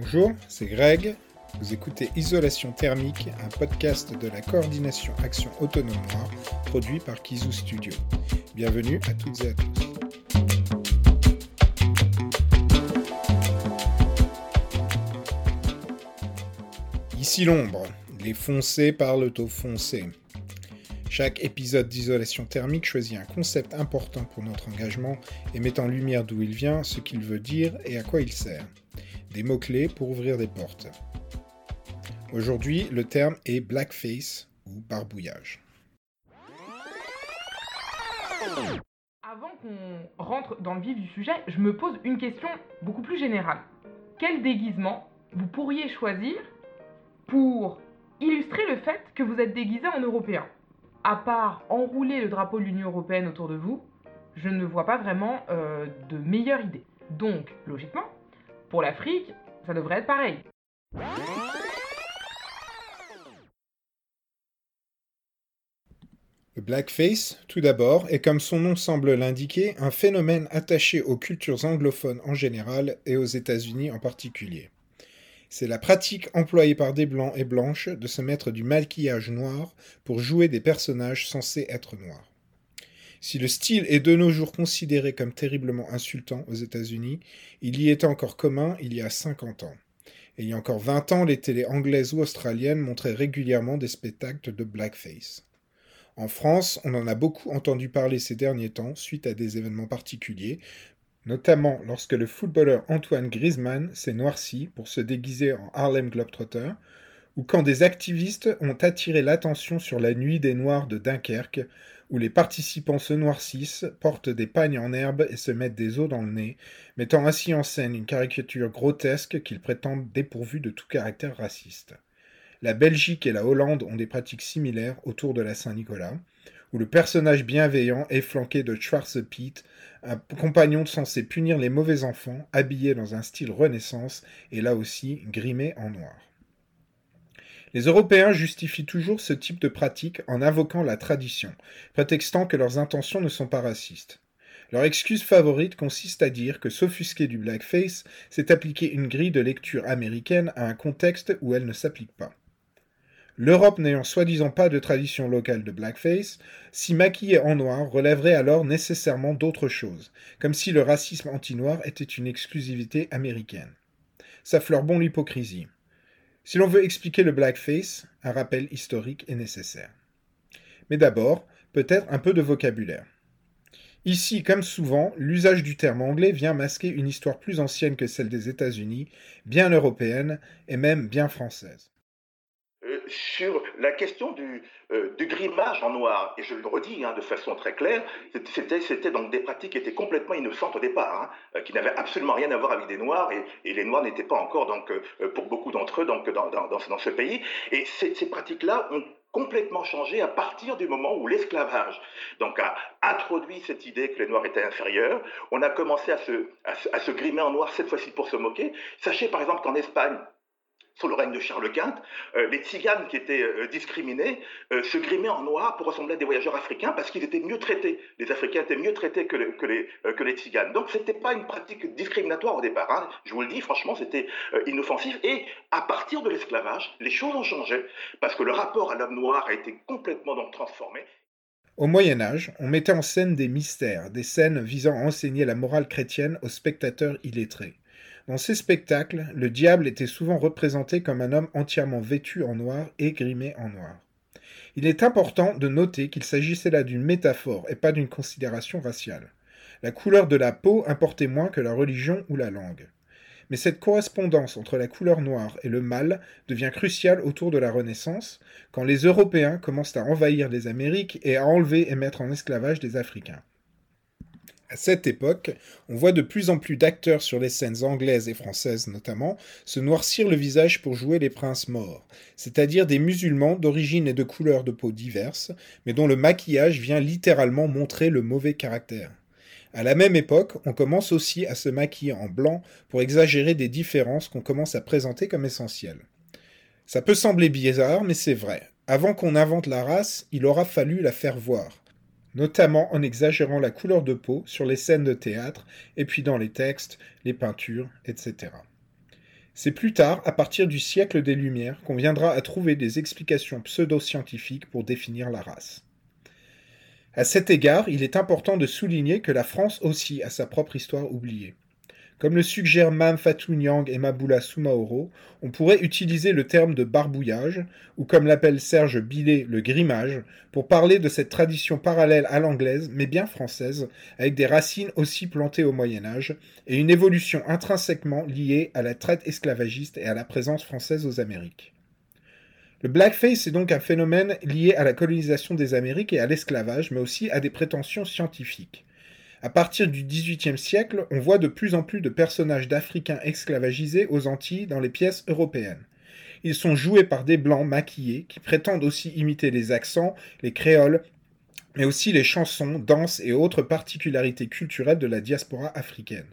Bonjour, c'est Greg. Vous écoutez Isolation thermique, un podcast de la coordination Action Autonome Noire, produit par Kizu Studio. Bienvenue à toutes et à tous. Ici l'ombre, les foncés parlent aux foncés. Chaque épisode d'isolation thermique choisit un concept important pour notre engagement et met en lumière d'où il vient, ce qu'il veut dire et à quoi il sert. Des mots-clés pour ouvrir des portes. Aujourd'hui, le terme est blackface ou barbouillage. Avant qu'on rentre dans le vif du sujet, je me pose une question beaucoup plus générale. Quel déguisement vous pourriez choisir pour illustrer le fait que vous êtes déguisé en européen? À part enrouler le drapeau de l'Union européenne autour de vous, je ne vois pas vraiment euh, de meilleure idée. Donc, logiquement, pour l'Afrique, ça devrait être pareil. Le blackface, tout d'abord, est comme son nom semble l'indiquer, un phénomène attaché aux cultures anglophones en général et aux États-Unis en particulier. C'est la pratique employée par des blancs et blanches de se mettre du maquillage noir pour jouer des personnages censés être noirs. Si le style est de nos jours considéré comme terriblement insultant aux États-Unis, il y était encore commun il y a 50 ans. Et il y a encore 20 ans, les télés anglaises ou australiennes montraient régulièrement des spectacles de blackface. En France, on en a beaucoup entendu parler ces derniers temps suite à des événements particuliers, notamment lorsque le footballeur Antoine Griezmann s'est noirci pour se déguiser en Harlem Globetrotter, ou quand des activistes ont attiré l'attention sur la nuit des Noirs de Dunkerque, où les participants se noircissent, portent des pagnes en herbe et se mettent des os dans le nez, mettant ainsi en scène une caricature grotesque qu'ils prétendent dépourvue de tout caractère raciste. La Belgique et la Hollande ont des pratiques similaires autour de la Saint-Nicolas, où le personnage bienveillant est flanqué de Schwarze Pete, un compagnon censé punir les mauvais enfants, habillé dans un style renaissance et là aussi grimé en noir. Les Européens justifient toujours ce type de pratique en invoquant la tradition, prétextant que leurs intentions ne sont pas racistes. Leur excuse favorite consiste à dire que s'offusquer du blackface, c'est appliquer une grille de lecture américaine à un contexte où elle ne s'applique pas. L'Europe n'ayant soi-disant pas de tradition locale de blackface, s'y maquiller en noir relèverait alors nécessairement d'autre chose, comme si le racisme anti-noir était une exclusivité américaine. Ça fleure bon l'hypocrisie. Si l'on veut expliquer le blackface, un rappel historique est nécessaire. Mais d'abord, peut-être un peu de vocabulaire. Ici, comme souvent, l'usage du terme anglais vient masquer une histoire plus ancienne que celle des États-Unis, bien européenne et même bien française sur la question du, euh, grimage en noir. Et je le redis hein, de façon très claire, c'était donc des pratiques qui étaient complètement innocentes au départ, hein, euh, qui n'avaient absolument rien à voir avec des noirs, et, les noirs n'étaient pas encore, donc, euh, pour beaucoup d'entre eux, donc, dans, ce pays. Et ces, pratiques-là ont complètement changé à partir du moment où l'esclavage donc a introduit cette idée que les noirs étaient inférieurs. On a commencé à se, à à se grimer en noir cette fois-ci pour se moquer. Sachez par exemple qu'en Espagne, sous le règne de Charles Quint, euh, les tziganes qui étaient euh, discriminés euh, se grimaient en noir pour ressembler à des voyageurs africains parce qu'ils étaient mieux traités. Les Africains étaient mieux traités que, les, tziganes. Donc ce n'était pas une pratique discriminatoire au départ. Hein. Je vous le dis, franchement, c'était inoffensif. Et à partir de l'esclavage, les choses ont changé parce que le rapport à l'homme noir a été complètement transformé. Au Moyen Âge, on mettait en scène des mystères, des scènes visant à enseigner la morale chrétienne aux spectateurs illettrés. Dans ces spectacles, le diable était souvent représenté comme un homme entièrement vêtu en noir et grimé en noir. Il est important de noter qu'il s'agissait là d'une métaphore et pas d'une considération raciale. La couleur de la peau importait moins que la religion ou la langue. Mais cette correspondance entre la couleur noire et le mal devient cruciale autour de la Renaissance, quand les Européens commencent à envahir les Amériques et à enlever et mettre en esclavage des Africains. À cette époque, on voit de plus en plus d'acteurs sur les scènes anglaises et françaises notamment se noircir le visage pour jouer les princes morts, c'est-à-dire des musulmans d'origine et de couleurs de peau diverses, mais dont le maquillage vient littéralement montrer le mauvais caractère. À la même époque, on commence aussi à se maquiller en blanc pour exagérer des différences qu'on commence à présenter comme essentielles. Ça peut sembler bizarre, mais c'est vrai. Avant qu'on invente la race, il aura fallu la faire voir notamment en exagérant la couleur de peau sur les scènes de théâtre et puis dans les textes, les peintures, etc. C'est plus tard, à partir du siècle des Lumières, qu'on viendra à trouver des explications pseudo-scientifiques pour définir la race. À cet égard, il est important de souligner que la France aussi a sa propre histoire oubliée. Comme le suggèrent Mam Fatou Nyang et Maboula Soumaoro, on pourrait utiliser le terme de barbouillage, ou comme l'appelle Serge Billet, le grimage, pour parler de cette tradition parallèle à l'anglaise, mais bien française, avec des racines aussi plantées au Moyen Âge, et une évolution intrinsèquement liée à la traite esclavagiste et à la présence française aux Amériques. Le blackface est donc un phénomène lié à la colonisation des Amériques et à l'esclavage, mais aussi à des prétentions scientifiques. À partir du XVIIIe siècle, on voit de plus en plus de personnages d'Africains esclavagisés aux Antilles dans les pièces européennes. Ils sont joués par des blancs maquillés qui prétendent aussi imiter les accents, les créoles, mais aussi les chansons, danses et autres particularités culturelles de la diaspora africaine.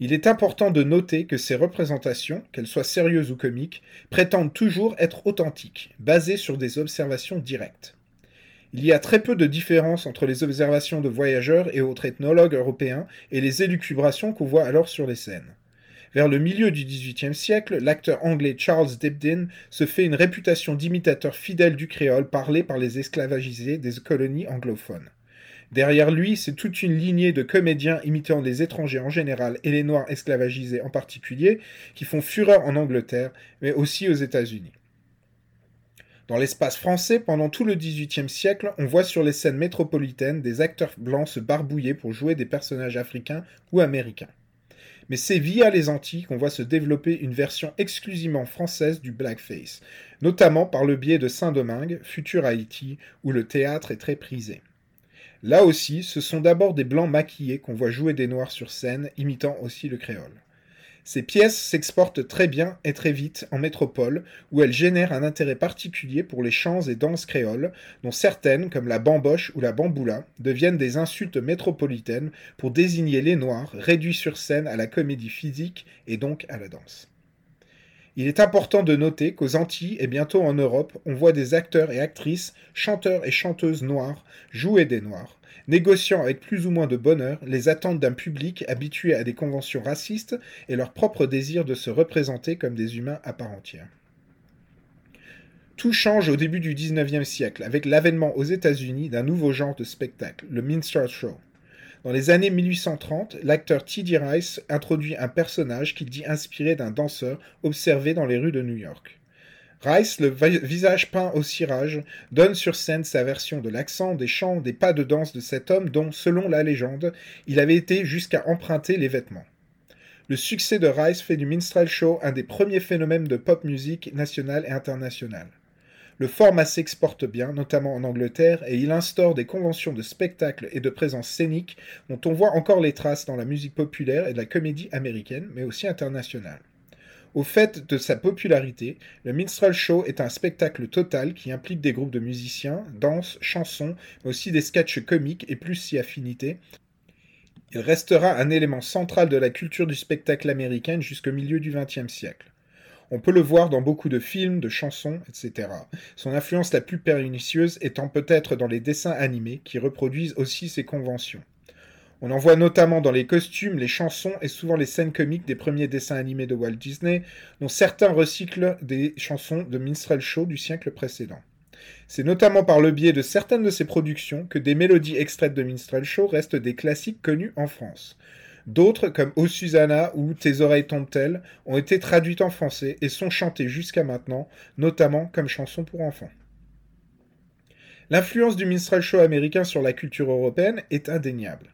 Il est important de noter que ces représentations, qu'elles soient sérieuses ou comiques, prétendent toujours être authentiques, basées sur des observations directes. Il y a très peu de différence entre les observations de voyageurs et autres ethnologues européens et les élucubrations qu'on voit alors sur les scènes. Vers le milieu du XVIIIe siècle, l'acteur anglais Charles Dibdin se fait une réputation d'imitateur fidèle du créole parlé par les esclavagisés des colonies anglophones. Derrière lui, c'est toute une lignée de comédiens imitant les étrangers en général et les noirs esclavagisés en particulier, qui font fureur en Angleterre, mais aussi aux États-Unis. Dans l'espace français, pendant tout le XVIIIe siècle, on voit sur les scènes métropolitaines des acteurs blancs se barbouiller pour jouer des personnages africains ou américains. Mais c'est via les Antilles qu'on voit se développer une version exclusivement française du blackface, notamment par le biais de Saint-Domingue, futur Haïti, où le théâtre est très prisé. Là aussi, ce sont d'abord des blancs maquillés qu'on voit jouer des noirs sur scène, imitant aussi le créole. Ces pièces s'exportent très bien et très vite en métropole, où elles génèrent un intérêt particulier pour les chants et danses créoles, dont certaines, comme la bamboche ou la bamboula, deviennent des insultes métropolitaines pour désigner les Noirs réduits sur scène à la comédie physique et donc à la danse. Il est important de noter qu'aux Antilles et bientôt en Europe, on voit des acteurs et actrices, chanteurs et chanteuses noirs jouer des noirs, négociant avec plus ou moins de bonheur les attentes d'un public habitué à des conventions racistes et leur propre désir de se représenter comme des humains à part entière. Tout change au début du XIXe siècle avec l'avènement aux États-Unis d'un nouveau genre de spectacle, le minstrel show. Dans les années 1830, l'acteur T.D. Rice introduit un personnage qu'il dit inspiré d'un danseur observé dans les rues de New York. Rice, le visage peint au cirage, donne sur scène sa version de l'accent, des chants, des pas de danse de cet homme dont, selon la légende, il avait été jusqu'à emprunter les vêtements. Le succès de Rice fait du minstrel show un des premiers phénomènes de pop musique nationale et internationale. Le format s'exporte bien, notamment en Angleterre, et il instaure des conventions de spectacle et de présence scénique dont on voit encore les traces dans la musique populaire et de la comédie américaine, mais aussi internationale. Au fait de sa popularité, le minstrel show est un spectacle total qui implique des groupes de musiciens, danse, chansons, mais aussi des sketchs comiques et plus si affinités. Il restera un élément central de la culture du spectacle américain jusqu'au milieu du XXe siècle. On peut le voir dans beaucoup de films, de chansons, etc. Son influence la plus pernicieuse étant peut-être dans les dessins animés qui reproduisent aussi ces conventions. On en voit notamment dans les costumes, les chansons et souvent les scènes comiques des premiers dessins animés de Walt Disney, dont certains recyclent des chansons de minstrel show du siècle précédent. C'est notamment par le biais de certaines de ces productions que des mélodies extraites de minstrel show restent des classiques connus en France. D'autres, comme O Susanna ou Tes oreilles tombent-elles, ont été traduites en français et sont chantées jusqu'à maintenant, notamment comme chansons pour enfants. L'influence du minstrel show américain sur la culture européenne est indéniable.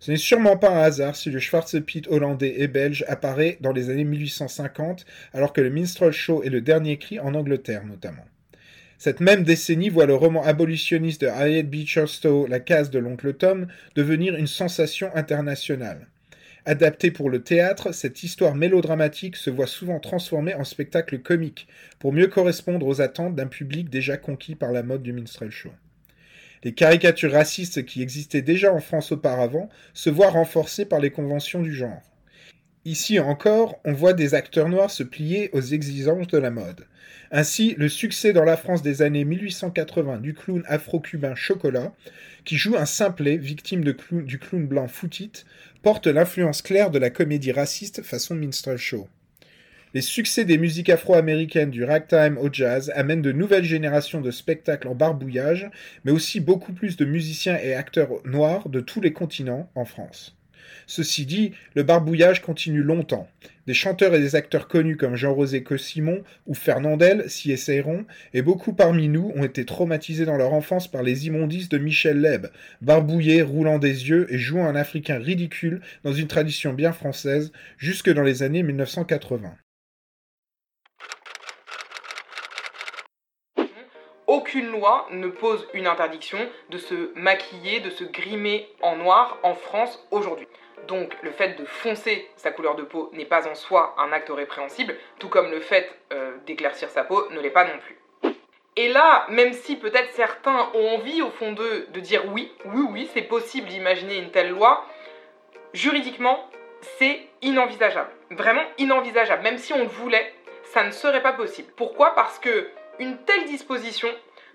Ce n'est sûrement pas un hasard si le Schwarzepit hollandais et belge apparaît dans les années 1850, alors que le minstrel show est le dernier cri en Angleterre notamment. Cette même décennie voit le roman abolitionniste de Harriet Beecher Stowe, La case de l'oncle Tom, devenir une sensation internationale. Adaptée pour le théâtre, cette histoire mélodramatique se voit souvent transformée en spectacle comique, pour mieux correspondre aux attentes d'un public déjà conquis par la mode du minstrel show. Les caricatures racistes qui existaient déjà en France auparavant se voient renforcées par les conventions du genre. Ici encore, on voit des acteurs noirs se plier aux exigences de la mode. Ainsi, le succès dans la France des années 1880 du clown afro-cubain Chocolat, qui joue un simplet victime du clown blanc Footit, porte l'influence claire de la comédie raciste façon minstrel show. Les succès des musiques afro-américaines du ragtime au jazz amènent de nouvelles générations de spectacles en barbouillage, mais aussi beaucoup plus de musiciens et acteurs noirs de tous les continents en France. Ceci dit, le barbouillage continue longtemps. Des chanteurs et des acteurs connus comme Jean-Rosé Cosimon ou Fernandel s'y essayeront, et beaucoup parmi nous ont été traumatisés dans leur enfance par les immondices de Michel Leb, barbouillé, roulant des yeux et jouant un africain ridicule dans une tradition bien française jusque dans les années 1980. Aucune loi ne pose une interdiction de se maquiller, de se grimer en noir en France aujourd'hui. Donc le fait de foncer sa couleur de peau n'est pas en soi un acte répréhensible, tout comme le fait euh, d'éclaircir sa peau ne l'est pas non plus. Et là, même si peut-être certains ont envie au fond d'eux de dire oui, oui, oui, c'est possible d'imaginer une telle loi, juridiquement, c'est inenvisageable. Vraiment inenvisageable. Même si on le voulait, ça ne serait pas possible. Pourquoi? Parce que une telle disposition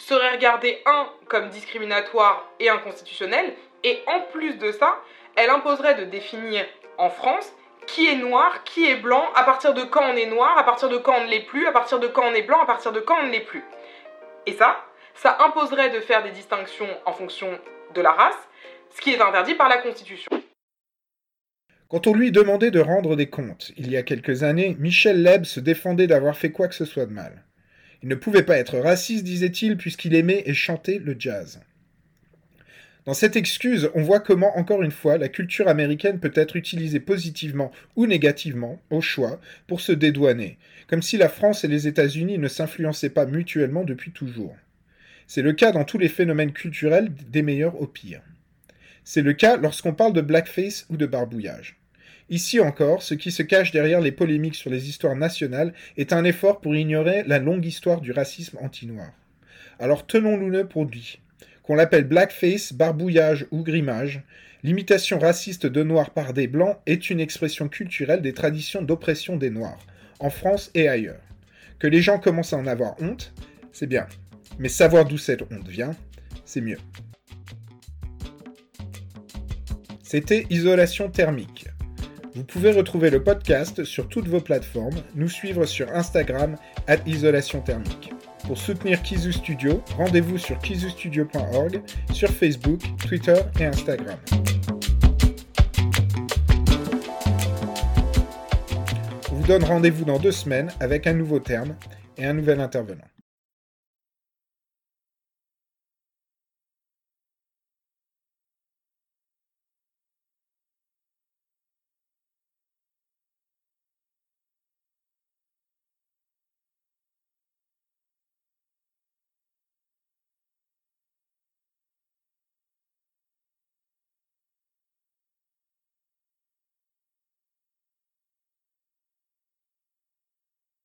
serait regardée, un, comme discriminatoire et inconstitutionnelle, et en plus de ça, elle imposerait de définir en France qui est noir, qui est blanc, à partir de quand on est noir, à partir de quand on ne l'est plus, à partir de quand on est blanc, à partir de quand on ne l'est plus. Et ça, ça imposerait de faire des distinctions en fonction de la race, ce qui est interdit par la Constitution. Quand on lui demandait de rendre des comptes, il y a quelques années, Michel Leb se défendait d'avoir fait quoi que ce soit de mal. Il ne pouvait pas être raciste, disait-il, puisqu'il aimait et chantait le jazz. Dans cette excuse, on voit comment, encore une fois, la culture américaine peut être utilisée positivement ou négativement, au choix, pour se dédouaner, comme si la France et les États-Unis ne s'influençaient pas mutuellement depuis toujours. C'est le cas dans tous les phénomènes culturels des meilleurs au pire. C'est le cas lorsqu'on parle de blackface ou de barbouillage. Ici encore, ce qui se cache derrière les polémiques sur les histoires nationales est un effort pour ignorer la longue histoire du racisme anti-noir. Alors tenons-nous-le pour dit. Qu'on l'appelle blackface, barbouillage ou grimage, l'imitation raciste de noirs par des blancs est une expression culturelle des traditions d'oppression des noirs, en France et ailleurs. Que les gens commencent à en avoir honte, c'est bien. Mais savoir d'où cette honte vient, c'est mieux. C'était Isolation thermique. Vous pouvez retrouver le podcast sur toutes vos plateformes, nous suivre sur Instagram à isolation thermique. Pour soutenir Kizu Studio, rendez-vous sur kizustudio.org, sur Facebook, Twitter et Instagram. On vous donne rendez-vous dans deux semaines avec un nouveau terme et un nouvel intervenant.